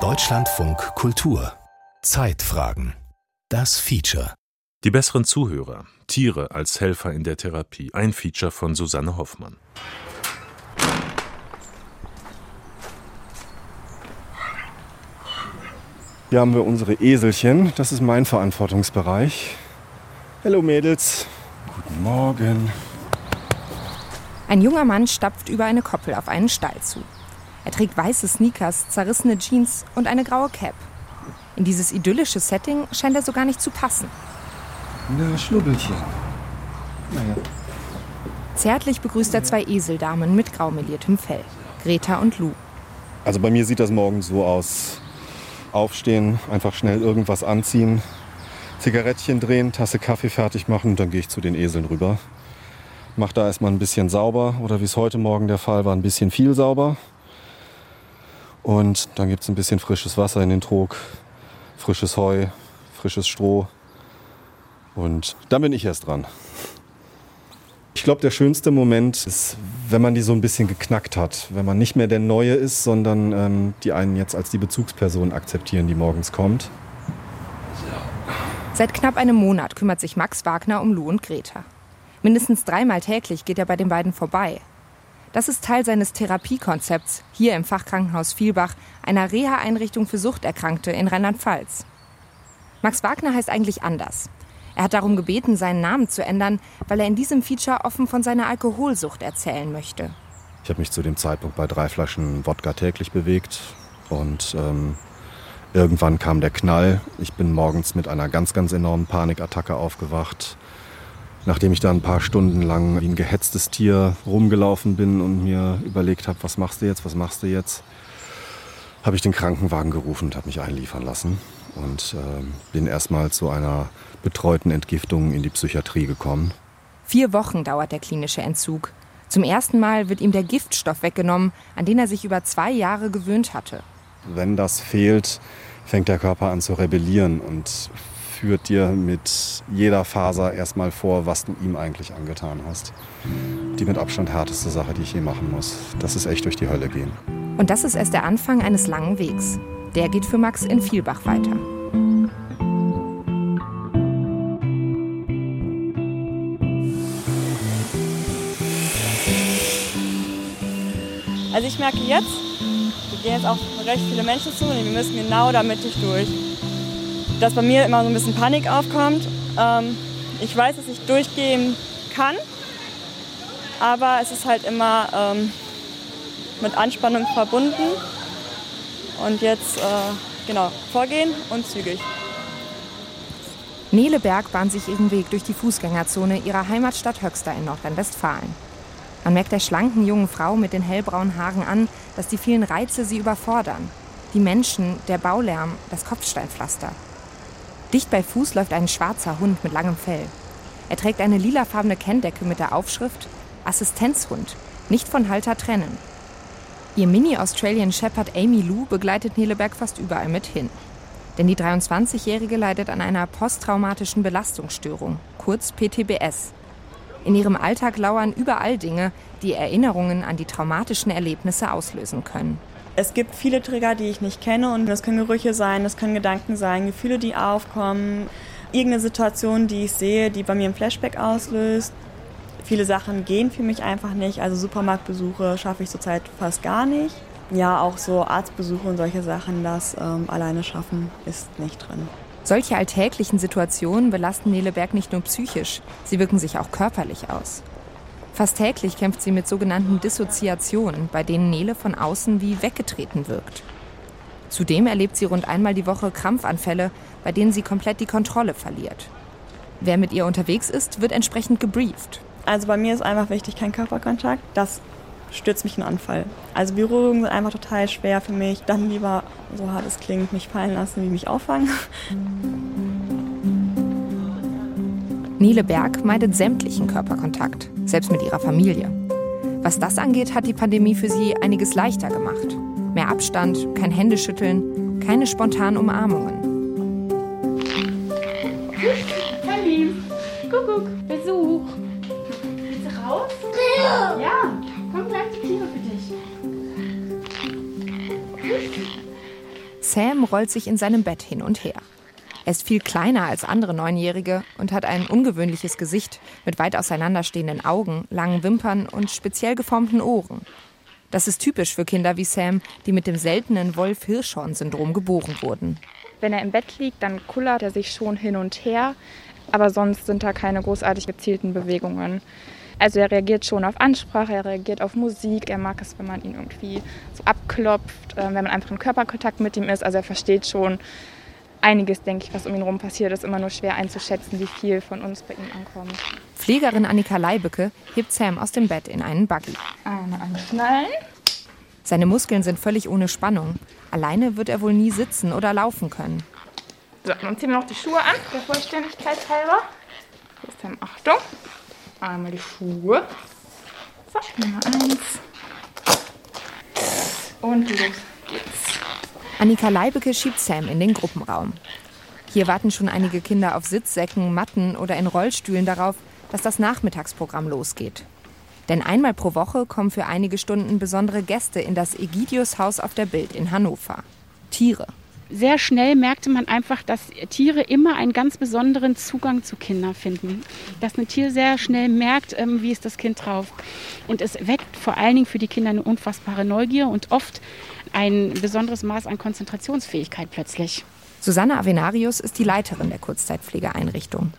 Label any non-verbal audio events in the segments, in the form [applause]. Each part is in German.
Deutschlandfunk Kultur Zeitfragen Das Feature Die besseren Zuhörer Tiere als Helfer in der Therapie ein Feature von Susanne Hoffmann Hier haben wir unsere Eselchen. Das ist mein Verantwortungsbereich. Hallo Mädels. Guten Morgen. Ein junger Mann stapft über eine Koppel auf einen Stall zu. Er trägt weiße Sneakers, zerrissene Jeans und eine graue Cap. In dieses idyllische Setting scheint er so gar nicht zu passen. Na, Schnubbelchen. Naja. Zärtlich begrüßt er zwei Eseldamen mit graumeliertem Fell. Greta und Lou. Also bei mir sieht das morgen so aus aufstehen, einfach schnell irgendwas anziehen, Zigarettchen drehen, Tasse Kaffee fertig machen und dann gehe ich zu den Eseln rüber. Mach da erstmal ein bisschen sauber oder wie es heute Morgen der Fall war, ein bisschen viel sauber. Und dann gibt es ein bisschen frisches Wasser in den Trog, frisches Heu, frisches Stroh. Und dann bin ich erst dran. Ich glaube, der schönste Moment ist, wenn man die so ein bisschen geknackt hat. Wenn man nicht mehr der Neue ist, sondern ähm, die einen jetzt als die Bezugsperson akzeptieren, die morgens kommt. Seit knapp einem Monat kümmert sich Max Wagner um Lou und Greta. Mindestens dreimal täglich geht er bei den beiden vorbei. Das ist Teil seines Therapiekonzepts hier im Fachkrankenhaus Vielbach, einer Reha-Einrichtung für Suchterkrankte in Rheinland-Pfalz. Max Wagner heißt eigentlich anders. Er hat darum gebeten, seinen Namen zu ändern, weil er in diesem Feature offen von seiner Alkoholsucht erzählen möchte. Ich habe mich zu dem Zeitpunkt bei drei Flaschen Wodka täglich bewegt und ähm, irgendwann kam der Knall. Ich bin morgens mit einer ganz, ganz enormen Panikattacke aufgewacht. Nachdem ich da ein paar Stunden lang wie ein gehetztes Tier rumgelaufen bin und mir überlegt habe, was machst du jetzt, was machst du jetzt, habe ich den Krankenwagen gerufen und habe mich einliefern lassen und äh, bin erstmal zu einer betreuten Entgiftung in die Psychiatrie gekommen. Vier Wochen dauert der klinische Entzug. Zum ersten Mal wird ihm der Giftstoff weggenommen, an den er sich über zwei Jahre gewöhnt hatte. Wenn das fehlt, fängt der Körper an zu rebellieren und führt dir mit jeder Faser erstmal vor, was du ihm eigentlich angetan hast. Die mit Abstand härteste Sache, die ich je machen muss. Das ist echt durch die Hölle gehen. Und das ist erst der Anfang eines langen Wegs. Der geht für Max in Vielbach weiter. Also ich merke jetzt, wir gehen jetzt auch recht viele Menschen zu und wir müssen genau da mittig durch. Dass bei mir immer so ein bisschen Panik aufkommt. Ähm, ich weiß, dass ich durchgehen kann, aber es ist halt immer ähm, mit Anspannung verbunden. Und jetzt äh, genau vorgehen und zügig. Nele Berg bahnt sich ihren Weg durch die Fußgängerzone ihrer Heimatstadt Höxter in Nordrhein-Westfalen. Man merkt der schlanken jungen Frau mit den hellbraunen Haaren an, dass die vielen Reize sie überfordern. Die Menschen, der Baulärm, das Kopfsteinpflaster. Dicht bei Fuß läuft ein schwarzer Hund mit langem Fell. Er trägt eine lilafarbene Kenndecke mit der Aufschrift Assistenzhund, nicht von Halter trennen. Ihr Mini-Australian Shepherd Amy Lou begleitet Neleberg fast überall mit hin. Denn die 23-Jährige leidet an einer posttraumatischen Belastungsstörung, kurz PTBS. In ihrem Alltag lauern überall Dinge, die Erinnerungen an die traumatischen Erlebnisse auslösen können. Es gibt viele Trigger, die ich nicht kenne und das können Gerüche sein, das können Gedanken sein, Gefühle, die aufkommen, irgendeine Situation, die ich sehe, die bei mir ein Flashback auslöst. Viele Sachen gehen für mich einfach nicht, also Supermarktbesuche schaffe ich zurzeit fast gar nicht. Ja, auch so Arztbesuche und solche Sachen, das ähm, alleine schaffen ist nicht drin. Solche alltäglichen Situationen belasten Nele Berg nicht nur psychisch, sie wirken sich auch körperlich aus. Fast täglich kämpft sie mit sogenannten Dissoziationen, bei denen Nele von außen wie weggetreten wirkt. Zudem erlebt sie rund einmal die Woche Krampfanfälle, bei denen sie komplett die Kontrolle verliert. Wer mit ihr unterwegs ist, wird entsprechend gebrieft. Also bei mir ist einfach wichtig kein Körperkontakt. Das stürzt mich in Anfall. Also Berührungen sind einfach total schwer für mich. Dann lieber, so hart es klingt, mich fallen lassen, wie mich auffangen. Nele Berg meidet sämtlichen Körperkontakt, selbst mit ihrer Familie. Was das angeht, hat die Pandemie für sie einiges leichter gemacht. Mehr Abstand, kein Händeschütteln, keine spontanen Umarmungen. Salim, Kuckuck, Besuch. Willst du raus? Ja. Komm gleich zur Tiefe für dich. Sam rollt sich in seinem Bett hin und her. Er ist viel kleiner als andere Neunjährige und hat ein ungewöhnliches Gesicht mit weit auseinanderstehenden Augen, langen Wimpern und speziell geformten Ohren. Das ist typisch für Kinder wie Sam, die mit dem seltenen Wolf-Hirschhorn-Syndrom geboren wurden. Wenn er im Bett liegt, dann kullert er sich schon hin und her, aber sonst sind da keine großartig gezielten Bewegungen. Also er reagiert schon auf Ansprache, er reagiert auf Musik, er mag es, wenn man ihn irgendwie so abklopft, äh, wenn man einfach in Körperkontakt mit ihm ist. Also er versteht schon, einiges, denke ich, was um ihn herum passiert. Ist immer nur schwer einzuschätzen, wie viel von uns bei ihm ankommt. Pflegerin Annika Leibecke hebt Sam aus dem Bett in einen Buggy. Einmal anschnallen. Seine Muskeln sind völlig ohne Spannung. Alleine wird er wohl nie sitzen oder laufen können. So, dann ziehen wir noch die Schuhe an, der Vollständigkeit halber. Ist Sam, Achtung. Einmal die Schuhe. So, Nummer eins. Und los geht's. Annika Leibecke schiebt Sam in den Gruppenraum. Hier warten schon einige Kinder auf Sitzsäcken, Matten oder in Rollstühlen darauf, dass das Nachmittagsprogramm losgeht. Denn einmal pro Woche kommen für einige Stunden besondere Gäste in das Egidius-Haus auf der Bild in Hannover. Tiere sehr schnell merkte man einfach, dass Tiere immer einen ganz besonderen Zugang zu Kindern finden. Dass ein Tier sehr schnell merkt, ähm, wie ist das Kind drauf. Und es weckt vor allen Dingen für die Kinder eine unfassbare Neugier und oft ein besonderes Maß an Konzentrationsfähigkeit plötzlich. Susanne Avenarius ist die Leiterin der Kurzzeitpflegeeinrichtung.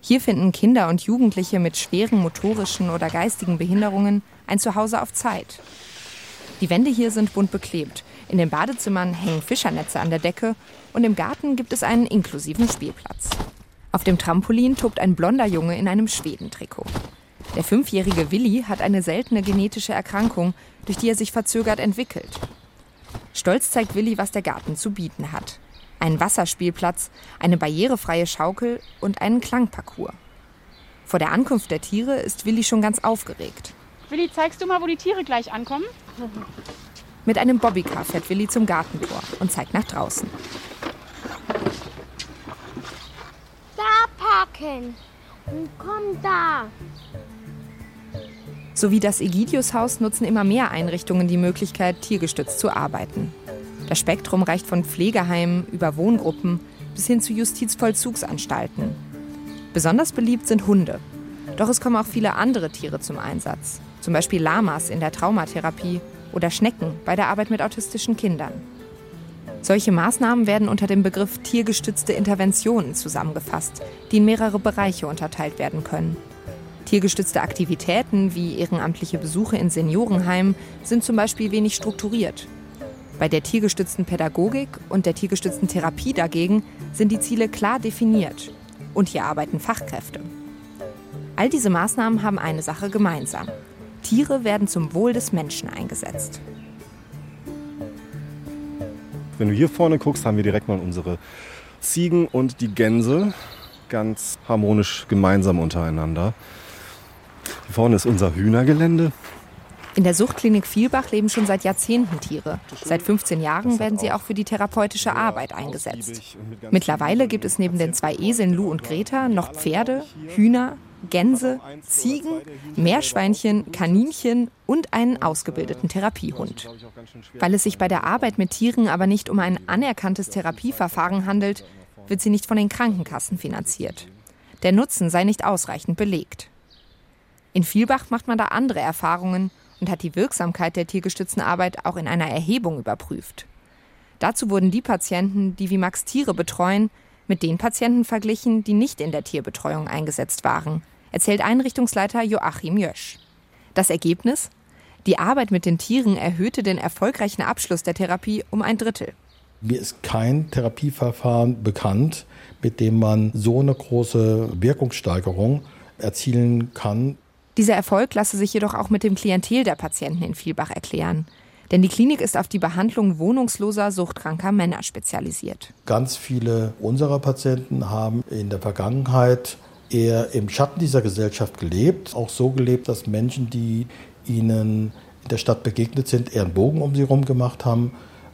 Hier finden Kinder und Jugendliche mit schweren motorischen oder geistigen Behinderungen ein Zuhause auf Zeit. Die Wände hier sind bunt beklebt in den Badezimmern hängen Fischernetze an der Decke und im Garten gibt es einen inklusiven Spielplatz. Auf dem Trampolin tobt ein blonder Junge in einem Schwedentrikot. Der fünfjährige Willi hat eine seltene genetische Erkrankung, durch die er sich verzögert entwickelt. Stolz zeigt Willi, was der Garten zu bieten hat. Einen Wasserspielplatz, eine barrierefreie Schaukel und einen Klangparcours. Vor der Ankunft der Tiere ist Willi schon ganz aufgeregt. Willi, zeigst du mal, wo die Tiere gleich ankommen? Mit einem Bobbycar fährt Willi zum Gartentor und zeigt nach draußen. Da parken. Komm da. Sowie das Egidius-Haus nutzen immer mehr Einrichtungen die Möglichkeit, tiergestützt zu arbeiten. Das Spektrum reicht von Pflegeheimen über Wohngruppen bis hin zu Justizvollzugsanstalten. Besonders beliebt sind Hunde. Doch es kommen auch viele andere Tiere zum Einsatz. Zum Beispiel Lamas in der Traumatherapie oder Schnecken bei der Arbeit mit autistischen Kindern. Solche Maßnahmen werden unter dem Begriff tiergestützte Interventionen zusammengefasst, die in mehrere Bereiche unterteilt werden können. Tiergestützte Aktivitäten wie ehrenamtliche Besuche in Seniorenheimen sind zum Beispiel wenig strukturiert. Bei der tiergestützten Pädagogik und der tiergestützten Therapie dagegen sind die Ziele klar definiert. Und hier arbeiten Fachkräfte. All diese Maßnahmen haben eine Sache gemeinsam. Tiere werden zum Wohl des Menschen eingesetzt. Wenn du hier vorne guckst, haben wir direkt mal unsere Ziegen und die Gänse ganz harmonisch gemeinsam untereinander. Hier vorne ist unser Hühnergelände. In der Suchtklinik Vielbach leben schon seit Jahrzehnten Tiere. Seit 15 Jahren werden sie auch für die therapeutische Arbeit eingesetzt. Mittlerweile gibt es neben den zwei Eseln Lou und Greta noch Pferde, Hühner, Gänse, Ziegen, Meerschweinchen, Kaninchen und einen ausgebildeten Therapiehund. Weil es sich bei der Arbeit mit Tieren aber nicht um ein anerkanntes Therapieverfahren handelt, wird sie nicht von den Krankenkassen finanziert. Der Nutzen sei nicht ausreichend belegt. In Vielbach macht man da andere Erfahrungen und hat die Wirksamkeit der tiergestützten Arbeit auch in einer Erhebung überprüft. Dazu wurden die Patienten, die wie Max Tiere betreuen, mit den Patienten verglichen, die nicht in der Tierbetreuung eingesetzt waren, erzählt Einrichtungsleiter Joachim Jösch. Das Ergebnis? Die Arbeit mit den Tieren erhöhte den erfolgreichen Abschluss der Therapie um ein Drittel. Mir ist kein Therapieverfahren bekannt, mit dem man so eine große Wirkungssteigerung erzielen kann. Dieser Erfolg lasse sich jedoch auch mit dem Klientel der Patienten in Vielbach erklären. Denn die Klinik ist auf die Behandlung wohnungsloser, suchtkranker Männer spezialisiert. Ganz viele unserer Patienten haben in der Vergangenheit eher im Schatten dieser Gesellschaft gelebt. Auch so gelebt, dass Menschen, die ihnen in der Stadt begegnet sind, eher einen Bogen um sie herum gemacht haben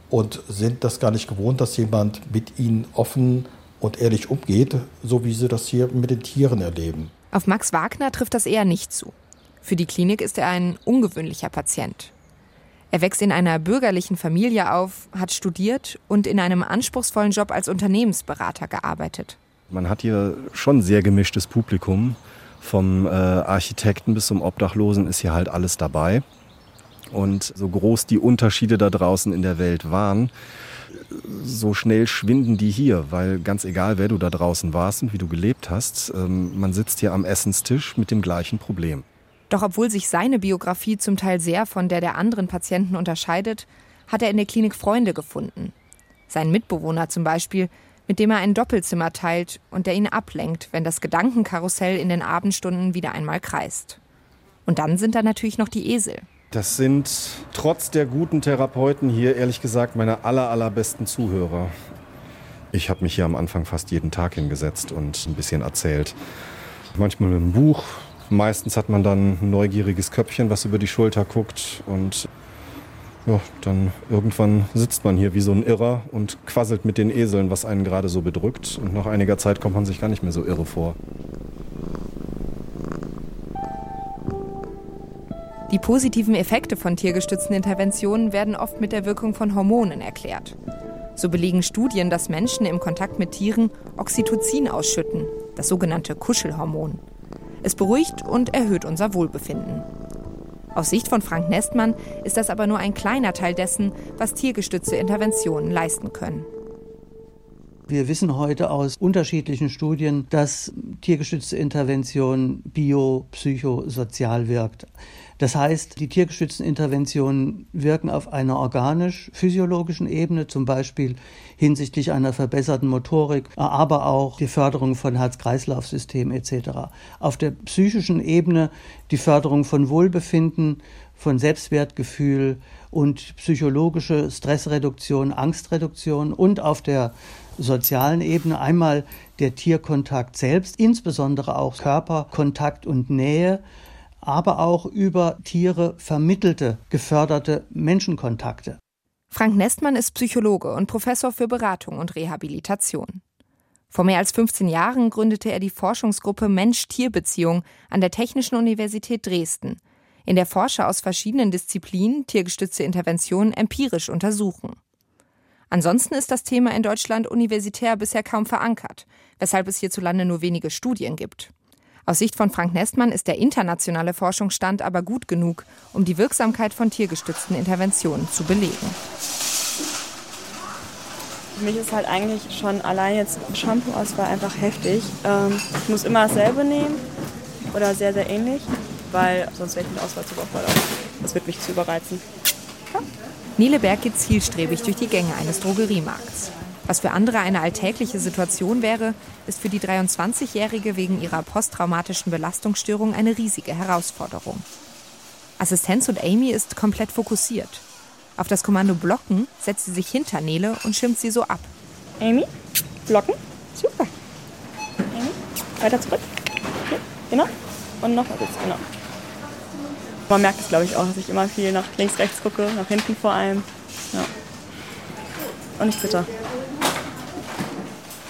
und sind das gar nicht gewohnt, dass jemand mit ihnen offen und ehrlich umgeht, so wie sie das hier mit den Tieren erleben. Auf Max Wagner trifft das eher nicht zu. Für die Klinik ist er ein ungewöhnlicher Patient. Er wächst in einer bürgerlichen Familie auf, hat studiert und in einem anspruchsvollen Job als Unternehmensberater gearbeitet. Man hat hier schon sehr gemischtes Publikum. Vom äh, Architekten bis zum Obdachlosen ist hier halt alles dabei. Und so groß die Unterschiede da draußen in der Welt waren, so schnell schwinden die hier, weil ganz egal, wer du da draußen warst und wie du gelebt hast, ähm, man sitzt hier am Essenstisch mit dem gleichen Problem. Doch obwohl sich seine Biografie zum Teil sehr von der der anderen Patienten unterscheidet, hat er in der Klinik Freunde gefunden. Sein Mitbewohner zum Beispiel, mit dem er ein Doppelzimmer teilt und der ihn ablenkt, wenn das Gedankenkarussell in den Abendstunden wieder einmal kreist. Und dann sind da natürlich noch die Esel. Das sind trotz der guten Therapeuten hier ehrlich gesagt meine aller, allerbesten Zuhörer. Ich habe mich hier am Anfang fast jeden Tag hingesetzt und ein bisschen erzählt. Manchmal mit einem Buch, meistens hat man dann ein neugieriges Köpfchen, was über die Schulter guckt und ja, dann irgendwann sitzt man hier wie so ein Irrer und quasselt mit den Eseln, was einen gerade so bedrückt. Und nach einiger Zeit kommt man sich gar nicht mehr so irre vor. Die positiven Effekte von tiergestützten Interventionen werden oft mit der Wirkung von Hormonen erklärt. So belegen Studien, dass Menschen im Kontakt mit Tieren Oxytocin ausschütten, das sogenannte Kuschelhormon. Es beruhigt und erhöht unser Wohlbefinden. Aus Sicht von Frank Nestmann ist das aber nur ein kleiner Teil dessen, was tiergestützte Interventionen leisten können. Wir wissen heute aus unterschiedlichen Studien, dass tiergestützte Intervention biopsychosozial wirkt. Das heißt, die tiergestützten Interventionen wirken auf einer organisch-physiologischen Ebene, zum Beispiel hinsichtlich einer verbesserten Motorik, aber auch die Förderung von Herz-Kreislauf-System etc. Auf der psychischen Ebene die Förderung von Wohlbefinden, von Selbstwertgefühl und psychologische Stressreduktion, Angstreduktion und auf der sozialen Ebene einmal der Tierkontakt selbst, insbesondere auch Körperkontakt und Nähe aber auch über Tiere vermittelte, geförderte Menschenkontakte. Frank Nestmann ist Psychologe und Professor für Beratung und Rehabilitation. Vor mehr als 15 Jahren gründete er die Forschungsgruppe Mensch-Tier-Beziehung an der Technischen Universität Dresden, in der Forscher aus verschiedenen Disziplinen tiergestützte Interventionen empirisch untersuchen. Ansonsten ist das Thema in Deutschland universitär bisher kaum verankert, weshalb es hierzulande nur wenige Studien gibt. Aus Sicht von Frank Nestmann ist der internationale Forschungsstand aber gut genug, um die Wirksamkeit von tiergestützten Interventionen zu belegen. Für mich ist halt eigentlich schon allein jetzt Shampoo-Auswahl einfach heftig. Ähm, ich muss immer dasselbe nehmen oder sehr, sehr ähnlich, weil sonst wäre ich mit Auswahl zu überfordert. Das wird mich zu überreizen. Nele Berg geht zielstrebig durch die Gänge eines Drogeriemarkts. Was für andere eine alltägliche Situation wäre, ist für die 23-Jährige wegen ihrer posttraumatischen Belastungsstörung eine riesige Herausforderung. Assistenz und Amy ist komplett fokussiert. Auf das Kommando Blocken setzt sie sich hinter Nele und schirmt sie so ab. Amy, blocken. Super. Amy, weiter zurück. Okay, genau. Und noch mal genau. Man merkt es, glaube ich, auch, dass ich immer viel nach links, rechts gucke, nach hinten vor allem. Ja. Und nicht bitter.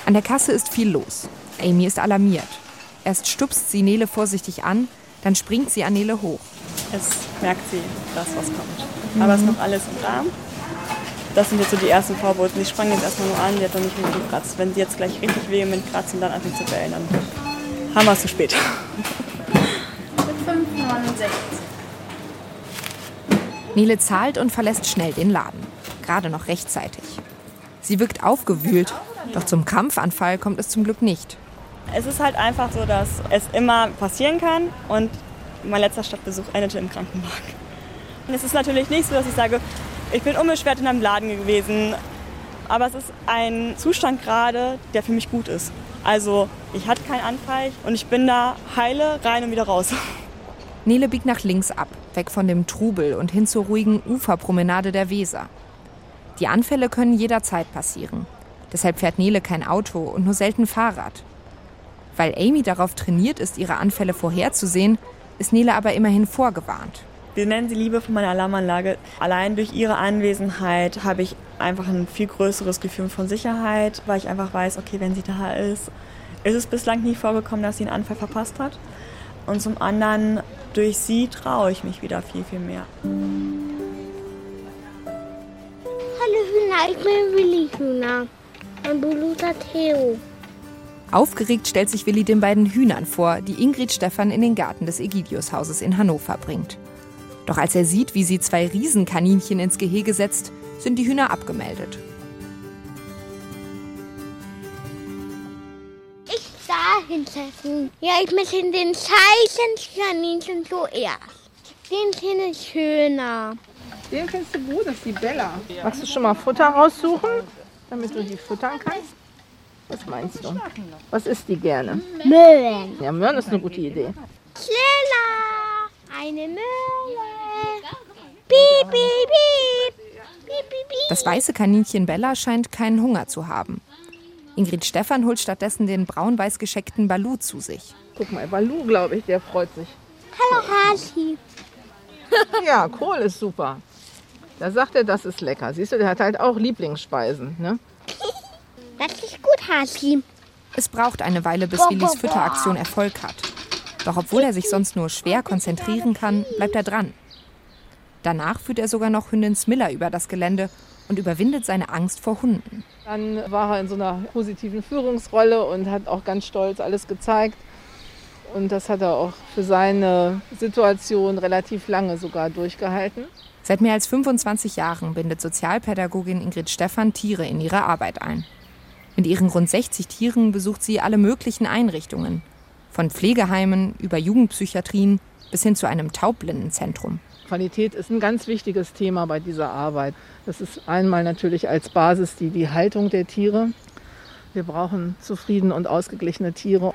An der Kasse ist viel los. Amy ist alarmiert. Erst stupst sie Nele vorsichtig an, dann springt sie an Nele hoch. Es merkt sie, das was kommt. Mhm. Aber es ist noch alles im Rahmen. Das sind jetzt so die ersten Vorboten. Sie sprang jetzt erstmal nur an, die hat noch nicht wirklich gekratzt. Wenn sie jetzt gleich richtig vehement kratzt und dann anfängt zu bellen, dann haben wir es zu spät. Mit 5,69. Nele zahlt und verlässt schnell den Laden. Gerade noch rechtzeitig. Sie wirkt aufgewühlt doch zum Kampfanfall kommt es zum Glück nicht. Es ist halt einfach so, dass es immer passieren kann und mein letzter Stadtbesuch endete im Krankenwagen. Und es ist natürlich nicht so, dass ich sage, ich bin unbeschwert in einem Laden gewesen, aber es ist ein Zustand gerade, der für mich gut ist. Also ich hatte keinen Anfall und ich bin da heile, rein und wieder raus. Nele biegt nach links ab, weg von dem Trubel und hin zur ruhigen Uferpromenade der Weser. Die Anfälle können jederzeit passieren. Deshalb fährt Nele kein Auto und nur selten Fahrrad. Weil Amy darauf trainiert ist, ihre Anfälle vorherzusehen, ist Nele aber immerhin vorgewarnt. Wir nennen sie Liebe von meiner Alarmanlage. Allein durch ihre Anwesenheit habe ich einfach ein viel größeres Gefühl von Sicherheit, weil ich einfach weiß, okay, wenn sie da ist, ist es bislang nie vorgekommen, dass sie einen Anfall verpasst hat. Und zum anderen, durch sie traue ich mich wieder viel, viel mehr. alle Hühner. Ich bin Willi Hühner. Mein Bruder Theo. Aufgeregt stellt sich Willi den beiden Hühnern vor, die Ingrid Stefan in den Garten des Egidiushauses in Hannover bringt. Doch als er sieht, wie sie zwei Riesenkaninchen ins Gehege setzt, sind die Hühner abgemeldet. Hinsetzen. Ja, ich möchte den Zeichenkaninchen zuerst. Den finde ich schöner. Den findest du gut, das ist die Bella. Magst du schon mal Futter raussuchen, damit du die füttern kannst? Was meinst du? Was isst die gerne? Möhren. Ja, Möhren ist eine gute Idee. Schneller. Eine Möhre. Piep, piep, piep. Das weiße Kaninchen Bella scheint keinen Hunger zu haben. Ingrid Stefan holt stattdessen den braun-weiß gescheckten Balu zu sich. Guck mal, Balu, glaube ich, der freut sich. Hallo Hasi. [laughs] Ja, Kohl ist super. Da sagt er, das ist lecker. Siehst du, der hat halt auch Lieblingsspeisen. Ne? [laughs] Das ist gut, Hasi. Es braucht eine Weile, bis Willis Fütteraktion Erfolg hat. Doch obwohl er sich sonst nur schwer konzentrieren kann, bleibt er dran. Danach führt er sogar noch Hündin Smiller über das Gelände und überwindet seine Angst vor Hunden. Dann war er in so einer positiven Führungsrolle und hat auch ganz stolz alles gezeigt. Und das hat er auch für seine Situation relativ lange sogar durchgehalten. Seit mehr als 25 Jahren bindet Sozialpädagogin Ingrid Stephan Tiere in ihre Arbeit ein. Mit ihren rund 60 Tieren besucht sie alle möglichen Einrichtungen. Von Pflegeheimen über Jugendpsychiatrien bis hin zu einem Taubblindenzentrum. Qualität ist ein ganz wichtiges Thema bei dieser Arbeit. Das ist einmal natürlich als Basis die, die Haltung der Tiere. Wir brauchen zufriedene und ausgeglichene Tiere.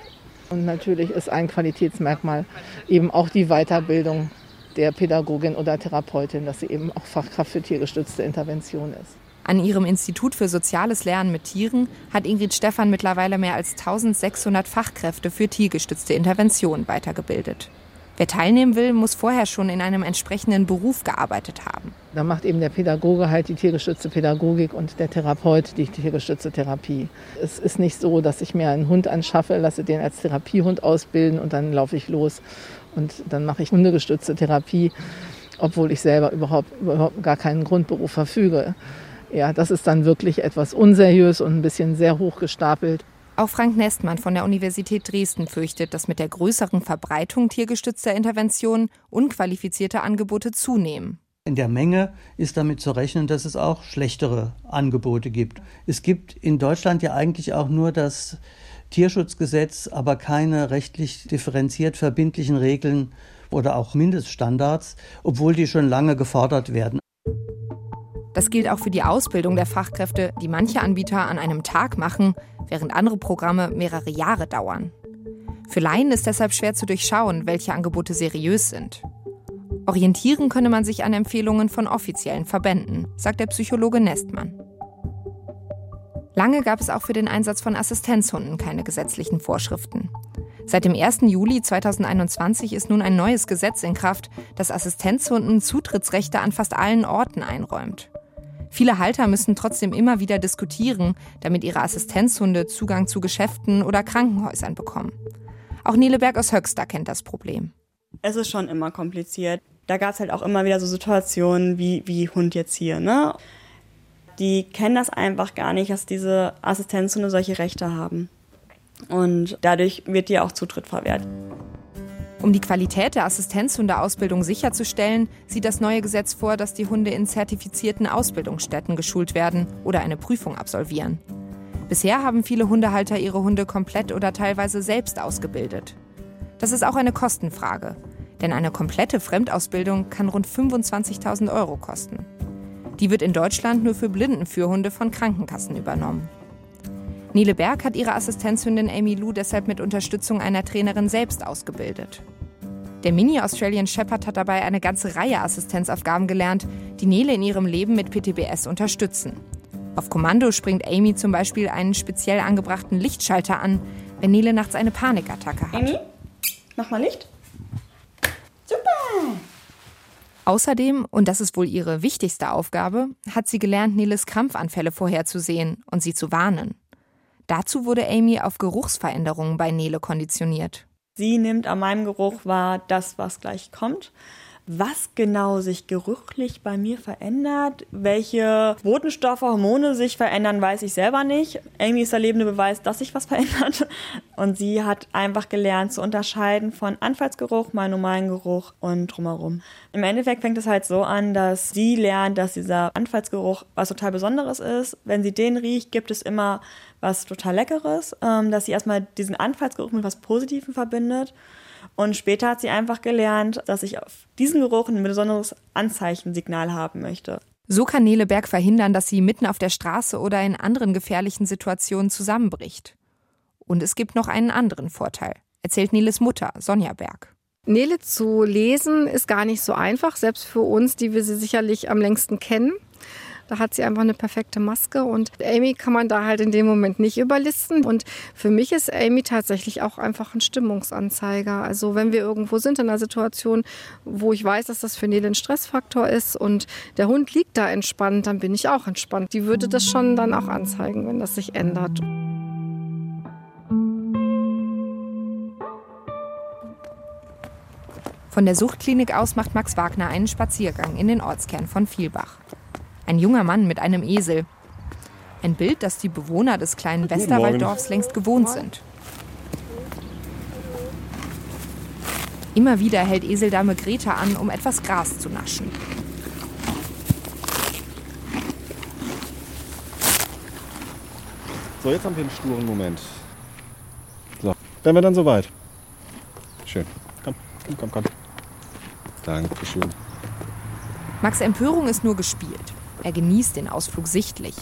Und natürlich ist ein Qualitätsmerkmal eben auch die Weiterbildung der Pädagogin oder Therapeutin, dass sie eben auch Fachkraft für tiergestützte Intervention ist. An ihrem Institut für soziales Lernen mit Tieren hat Ingrid Stephan mittlerweile mehr als 1600 Fachkräfte für tiergestützte Intervention weitergebildet. Wer teilnehmen will, muss vorher schon in einem entsprechenden Beruf gearbeitet haben. Da macht eben der Pädagoge halt die tiergestützte Pädagogik und der Therapeut die tiergestützte Therapie. Es ist nicht so, dass ich mir einen Hund anschaffe, lasse den als Therapiehund ausbilden und dann laufe ich los und dann mache ich hundegestützte Therapie, obwohl ich selber überhaupt, überhaupt gar keinen Grundberuf verfüge. Ja, das ist dann wirklich etwas unseriös und ein bisschen sehr hoch gestapelt. Auch Frank Nestmann von der Universität Dresden fürchtet, dass mit der größeren Verbreitung tiergestützter Interventionen unqualifizierte Angebote zunehmen. In der Menge ist damit zu rechnen, dass es auch schlechtere Angebote gibt. Es gibt in Deutschland ja eigentlich auch nur das Tierschutzgesetz, aber keine rechtlich differenziert verbindlichen Regeln oder auch Mindeststandards, obwohl die schon lange gefordert werden. Das gilt auch für die Ausbildung der Fachkräfte, die manche Anbieter an einem Tag machen, während andere Programme mehrere Jahre dauern. Für Laien ist deshalb schwer zu durchschauen, welche Angebote seriös sind. Orientieren könne man sich an Empfehlungen von offiziellen Verbänden, sagt der Psychologe Nestmann. Lange gab es auch für den Einsatz von Assistenzhunden keine gesetzlichen Vorschriften. Seit dem 1. Juli 2021 ist nun ein neues Gesetz in Kraft, das Assistenzhunden Zutrittsrechte an fast allen Orten einräumt. Viele Halter müssen trotzdem immer wieder diskutieren, damit ihre Assistenzhunde Zugang zu Geschäften oder Krankenhäusern bekommen. Auch Nele Berg aus Höxter kennt das Problem. Es ist schon immer kompliziert. Da gab es halt auch immer wieder so Situationen wie, wie Hund jetzt hier, ne? Die kennen das einfach gar nicht, dass diese Assistenzhunde solche Rechte haben. Und dadurch wird dir auch Zutritt verwehrt. Um die Qualität der Assistenzhundeausbildung sicherzustellen, sieht das neue Gesetz vor, dass die Hunde in zertifizierten Ausbildungsstätten geschult werden oder eine Prüfung absolvieren. Bisher haben viele Hundehalter ihre Hunde komplett oder teilweise selbst ausgebildet. Das ist auch eine Kostenfrage, denn eine komplette Fremdausbildung kann rund 25.000 Euro kosten. Die wird in Deutschland nur für Blindenführhunde von Krankenkassen übernommen. Nele Berg hat ihre Assistenzhündin Amy Lou deshalb mit Unterstützung einer Trainerin selbst ausgebildet. Der Mini-Australian Shepherd hat dabei eine ganze Reihe Assistenzaufgaben gelernt, die Nele in ihrem Leben mit PTBS unterstützen. Auf Kommando springt Amy zum Beispiel einen speziell angebrachten Lichtschalter an, wenn Nele nachts eine Panikattacke hat. Amy, mach mal Licht. Super! Außerdem, und das ist wohl ihre wichtigste Aufgabe, hat sie gelernt, Neles Krampfanfälle vorherzusehen und sie zu warnen. Dazu wurde Amy auf Geruchsveränderungen bei Nele konditioniert. Sie nimmt an meinem Geruch wahr das, was gleich kommt. Was genau sich gerüchlich bei mir verändert, welche Botenstoffe, Hormone sich verändern, weiß ich selber nicht. Amy ist der lebende Beweis, dass sich was [laughs] verändert. Und sie hat einfach gelernt zu unterscheiden von Anfallsgeruch, mal normalen Geruch und drumherum. Im Endeffekt fängt es halt so an, dass sie lernt, dass dieser Anfallsgeruch was total Besonderes ist. Wenn sie den riecht, gibt es immer was total Leckeres, ähm, dass sie erstmal diesen Anfallsgeruch mit was Positivem verbindet. Und später hat sie einfach gelernt, dass ich auf diesen Geruch ein besonderes Anzeichensignal haben möchte. So kann Nele Berg verhindern, dass sie mitten auf der Straße oder in anderen gefährlichen Situationen zusammenbricht. Und es gibt noch einen anderen Vorteil, erzählt Neles Mutter, Sonja Berg. Nele zu lesen ist gar nicht so einfach, selbst für uns, die wir sie sicherlich am längsten kennen. Da hat sie einfach eine perfekte Maske und Amy kann man da halt in dem Moment nicht überlisten. Und für mich ist Amy tatsächlich auch einfach ein Stimmungsanzeiger. Also wenn wir irgendwo sind in einer Situation, wo ich weiß, dass das für Nele ein Stressfaktor ist und der Hund liegt da entspannt, dann bin ich auch entspannt. Die würde das schon dann auch anzeigen, wenn das sich ändert. Von der Suchtklinik aus macht Max Wagner einen Spaziergang in den Ortskern von Vielbach. Ein junger Mann mit einem Esel. Ein Bild, das die Bewohner des kleinen Westerwalddorfs längst gewohnt sind. Immer wieder hält Eseldame Greta an, um etwas Gras zu naschen. So, jetzt haben wir einen sturen Moment. So, wären wir dann soweit. Schön. Komm, komm, komm, komm. Dankeschön. Max Empörung ist nur gespielt. Er genießt den Ausflug sichtlich.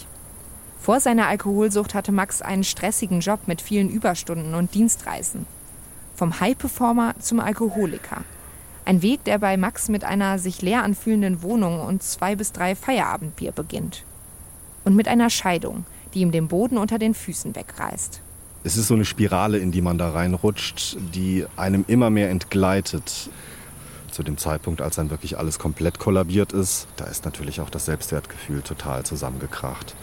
Vor seiner Alkoholsucht hatte Max einen stressigen Job mit vielen Überstunden und Dienstreisen. Vom High-Performer zum Alkoholiker. Ein Weg, der bei Max mit einer sich leer anfühlenden Wohnung und zwei bis drei Feierabendbier beginnt. Und mit einer Scheidung, die ihm den Boden unter den Füßen wegreißt. Es ist so eine Spirale, in die man da reinrutscht, die einem immer mehr entgleitet. Zu dem Zeitpunkt, als dann wirklich alles komplett kollabiert ist, da ist natürlich auch das Selbstwertgefühl total zusammengekracht.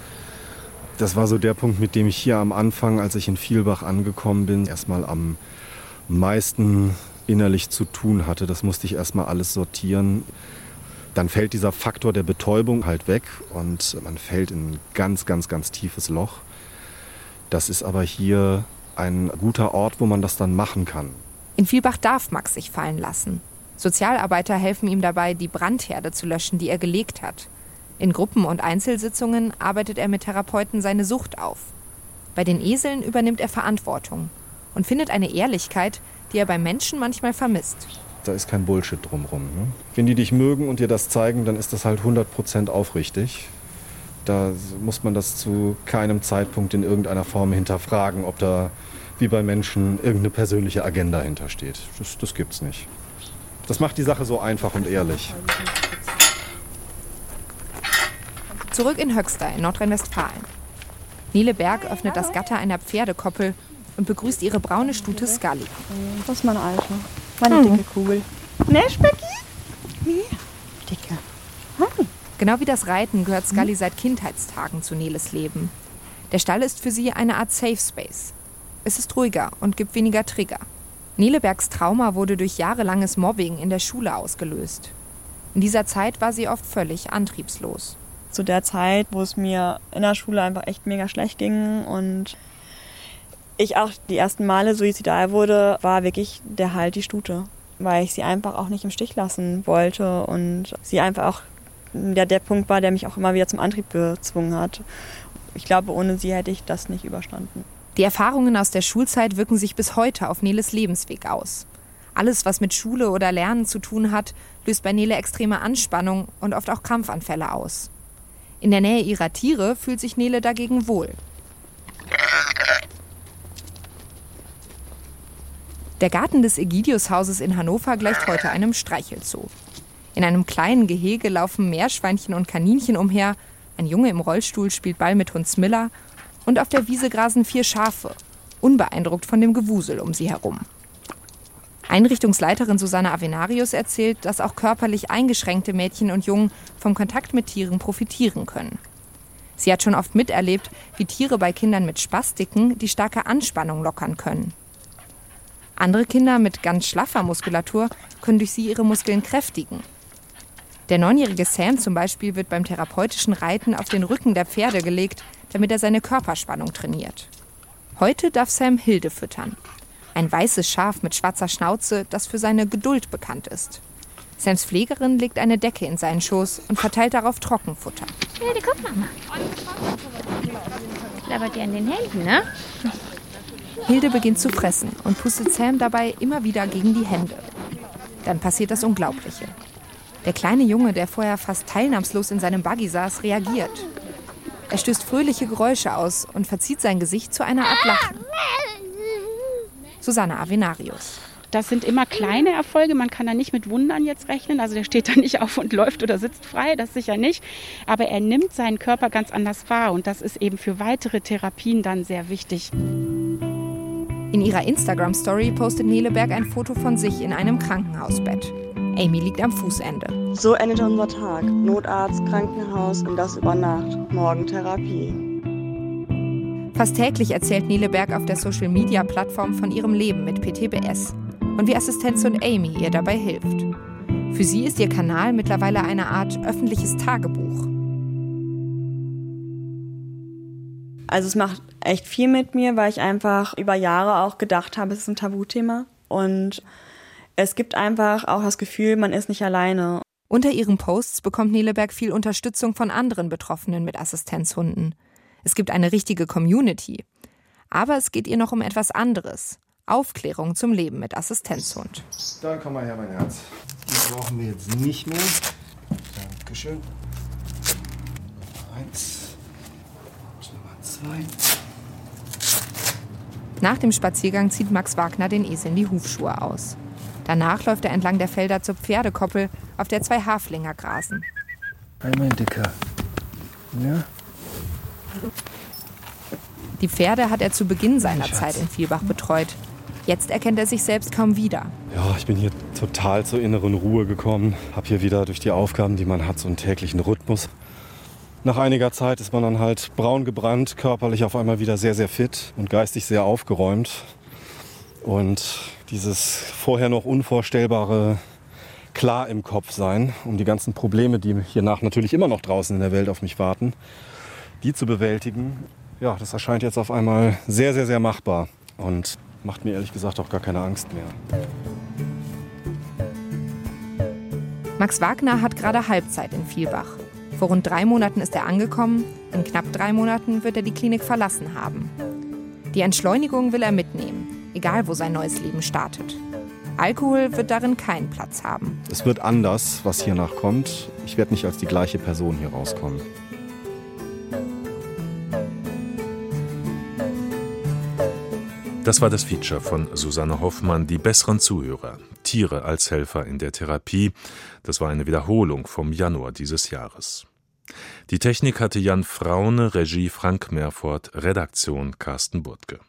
Das war so der Punkt, mit dem ich hier am Anfang, als ich in Vielbach angekommen bin, erstmal am meisten innerlich zu tun hatte. Das musste ich erstmal alles sortieren. Dann fällt dieser Faktor der Betäubung halt weg und man fällt in ein ganz, ganz, ganz tiefes Loch. Das ist aber hier ein guter Ort, wo man das dann machen kann. In Vielbach darf Max sich fallen lassen. Sozialarbeiter helfen ihm dabei, die Brandherde zu löschen, die er gelegt hat. In Gruppen- und Einzelsitzungen arbeitet er mit Therapeuten seine Sucht auf. Bei den Eseln übernimmt er Verantwortung und findet eine Ehrlichkeit, die er bei Menschen manchmal vermisst. Da ist kein Bullshit drumrum. Ne? Wenn die dich mögen und dir das zeigen, dann ist das halt 100% aufrichtig. Da muss man das zu keinem Zeitpunkt in irgendeiner Form hinterfragen, ob da wie bei Menschen irgendeine persönliche Agenda hintersteht. Das, das gibt's nicht. Das macht die Sache so einfach und ehrlich. Zurück in Höxter in Nordrhein-Westfalen. Nele Berg öffnet das Gatter einer Pferdekoppel und begrüßt ihre braune Stute Scully. Das ist meine Alte. Meine dicke Kugel. Ne, Specki? Hier, dicke. Genau wie das Reiten gehört Scully seit Kindheitstagen zu Neles Leben. Der Stall ist für sie eine Art Safe Space. Es ist ruhiger und gibt weniger Trigger. Nelebergs Trauma wurde durch jahrelanges Mobbing in der Schule ausgelöst. In dieser Zeit war sie oft völlig antriebslos. Zu der Zeit, wo es mir in der Schule einfach echt mega schlecht ging und ich auch die ersten Male suizidal wurde, war wirklich der Halt die Stute. Weil ich sie einfach auch nicht im Stich lassen wollte und sie einfach auch der, der Punkt war, der mich auch immer wieder zum Antrieb gezwungen hat. Ich glaube, ohne sie hätte ich das nicht überstanden. Die Erfahrungen aus der Schulzeit wirken sich bis heute auf Neles Lebensweg aus. Alles, was mit Schule oder Lernen zu tun hat, löst bei Nele extreme Anspannung und oft auch Krampfanfälle aus. In der Nähe ihrer Tiere fühlt sich Nele dagegen wohl. Der Garten des Egidiushauses in Hannover gleicht heute einem Streichelzoo. In einem kleinen Gehege laufen Meerschweinchen und Kaninchen umher, ein Junge im Rollstuhl spielt Ball mit Hund Smiller und auf der Wiese grasen vier Schafe, unbeeindruckt von dem Gewusel um sie herum. Einrichtungsleiterin Susanne Avenarius erzählt, dass auch körperlich eingeschränkte Mädchen und Jungen vom Kontakt mit Tieren profitieren können. Sie hat schon oft miterlebt, wie Tiere bei Kindern mit Spastiken die starke Anspannung lockern können. Andere Kinder mit ganz schlaffer Muskulatur können durch sie ihre Muskeln kräftigen. Der neunjährige Sam zum Beispiel wird beim therapeutischen Reiten auf den Rücken der Pferde gelegt, damit er seine Körperspannung trainiert. Heute darf Sam Hilde füttern. Ein weißes Schaf mit schwarzer Schnauze, das für seine Geduld bekannt ist. Sams Pflegerin legt eine Decke in seinen Schoß und verteilt darauf Trockenfutter. Hilde, guck mal. Klappert dir an den Händen, ne? Hilde beginnt zu fressen und pustet Sam dabei immer wieder gegen die Hände. Dann passiert das Unglaubliche. Der kleine Junge, der vorher fast teilnahmslos in seinem Buggy saß, reagiert. Er stößt fröhliche Geräusche aus und verzieht sein Gesicht zu einer Art Lachen. Susanne Avenarius. Das sind immer kleine Erfolge. Man kann da nicht mit Wundern jetzt rechnen. Also der steht da nicht auf und läuft oder sitzt frei, das sicher nicht. Aber er nimmt seinen Körper ganz anders wahr und das ist eben für weitere Therapien dann sehr wichtig. In ihrer Instagram-Story postet Neleberg ein Foto von sich in einem Krankenhausbett. Amy liegt am Fußende. So endet unser Tag. Notarzt, Krankenhaus und das über Nacht. Morgen Therapie. Fast täglich erzählt Neleberg auf der Social-Media-Plattform von ihrem Leben mit PTBS und wie Assistenzhund Amy ihr dabei hilft. Für sie ist ihr Kanal mittlerweile eine Art öffentliches Tagebuch. Also es macht echt viel mit mir, weil ich einfach über Jahre auch gedacht habe, es ist ein Tabuthema. Und es gibt einfach auch das Gefühl, man ist nicht alleine. Unter ihren Posts bekommt Neleberg viel Unterstützung von anderen Betroffenen mit Assistenzhunden. Es gibt eine richtige Community. Aber es geht ihr noch um etwas anderes. Aufklärung zum Leben mit Assistenzhund. Dann komm mal her, mein Herz. Die brauchen wir jetzt nicht mehr. Dankeschön. Eins. Nummer zwei. Nach dem Spaziergang zieht Max Wagner den Esel in die Hufschuhe aus. Danach läuft er entlang der Felder zur Pferdekoppel, auf der zwei Haflinger grasen. Hi, mein Dicker. Ja? Die Pferde hat er zu Beginn seiner Zeit in Vielbach betreut. Jetzt erkennt er sich selbst kaum wieder. Ja, ich bin hier total zur inneren Ruhe gekommen. Hab hier wieder durch die Aufgaben, die man hat, so einen täglichen Rhythmus. Nach einiger Zeit ist man dann halt braun gebrannt, körperlich auf einmal wieder sehr, sehr fit und geistig sehr aufgeräumt. Und dieses vorher noch unvorstellbare klar im Kopf sein, um die ganzen Probleme, die hiernach natürlich immer noch draußen in der Welt auf mich warten, die zu bewältigen, ja, das erscheint jetzt auf einmal sehr, sehr, sehr machbar und macht mir ehrlich gesagt auch gar keine Angst mehr. Max Wagner hat gerade Halbzeit in Vielbach. Vor rund drei Monaten ist er angekommen, in knapp drei Monaten wird er die Klinik verlassen haben. Die Entschleunigung will er mitnehmen, egal wo sein neues Leben startet. Alkohol wird darin keinen Platz haben. Es wird anders, was hiernach kommt. Ich werde nicht als die gleiche Person hier rauskommen. Das war das Feature von Susanne Hoffmann, die besseren Zuhörer. Tiere als Helfer in der Therapie. Das war eine Wiederholung vom Januar dieses Jahres. Die Technik hatte Jan Fraune, Regie Frank Meerfort, Redaktion Carsten Burtke.